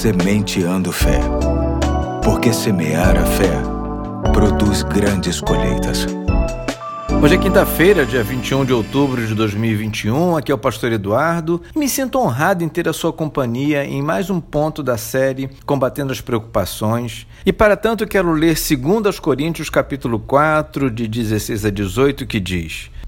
Sementeando Fé. Porque semear a fé produz grandes colheitas. Hoje é quinta-feira, dia 21 de outubro de 2021. Aqui é o pastor Eduardo me sinto honrado em ter a sua companhia em mais um ponto da série Combatendo as Preocupações. E para tanto quero ler 2 Coríntios capítulo 4, de 16 a 18, que diz: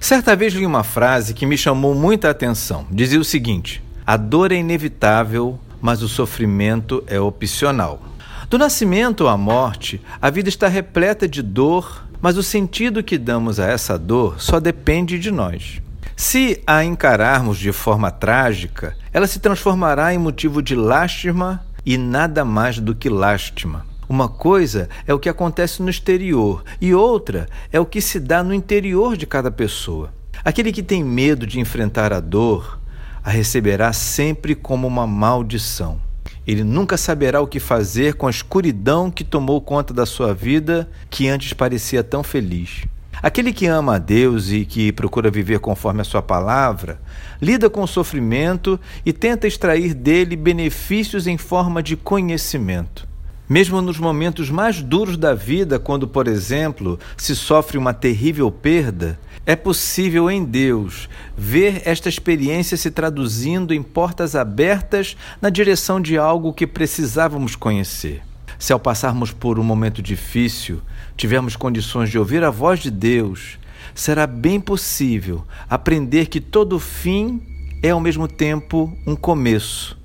Certa vez li uma frase que me chamou muita atenção. Dizia o seguinte: A dor é inevitável, mas o sofrimento é opcional. Do nascimento à morte, a vida está repleta de dor, mas o sentido que damos a essa dor só depende de nós. Se a encararmos de forma trágica, ela se transformará em motivo de lástima e nada mais do que lástima. Uma coisa é o que acontece no exterior e outra é o que se dá no interior de cada pessoa. Aquele que tem medo de enfrentar a dor a receberá sempre como uma maldição. Ele nunca saberá o que fazer com a escuridão que tomou conta da sua vida, que antes parecia tão feliz. Aquele que ama a Deus e que procura viver conforme a sua palavra, lida com o sofrimento e tenta extrair dele benefícios em forma de conhecimento. Mesmo nos momentos mais duros da vida, quando, por exemplo, se sofre uma terrível perda, é possível em Deus ver esta experiência se traduzindo em portas abertas na direção de algo que precisávamos conhecer. Se ao passarmos por um momento difícil tivermos condições de ouvir a voz de Deus, será bem possível aprender que todo fim é ao mesmo tempo um começo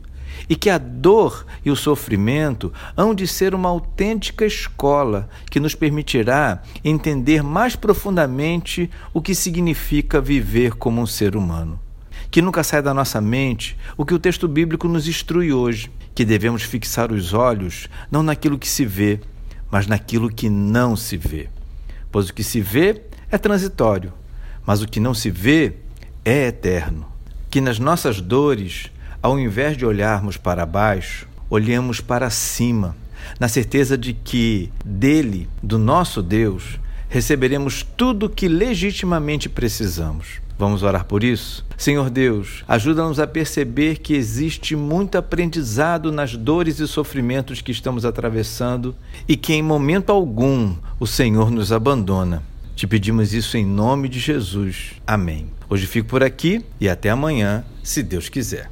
e que a dor e o sofrimento hão de ser uma autêntica escola que nos permitirá entender mais profundamente o que significa viver como um ser humano. Que nunca saia da nossa mente o que o texto bíblico nos instrui hoje, que devemos fixar os olhos não naquilo que se vê, mas naquilo que não se vê. Pois o que se vê é transitório, mas o que não se vê é eterno. Que nas nossas dores ao invés de olharmos para baixo, olhemos para cima, na certeza de que dele, do nosso Deus, receberemos tudo o que legitimamente precisamos. Vamos orar por isso? Senhor Deus, ajuda-nos a perceber que existe muito aprendizado nas dores e sofrimentos que estamos atravessando e que em momento algum o Senhor nos abandona. Te pedimos isso em nome de Jesus. Amém. Hoje fico por aqui e até amanhã, se Deus quiser.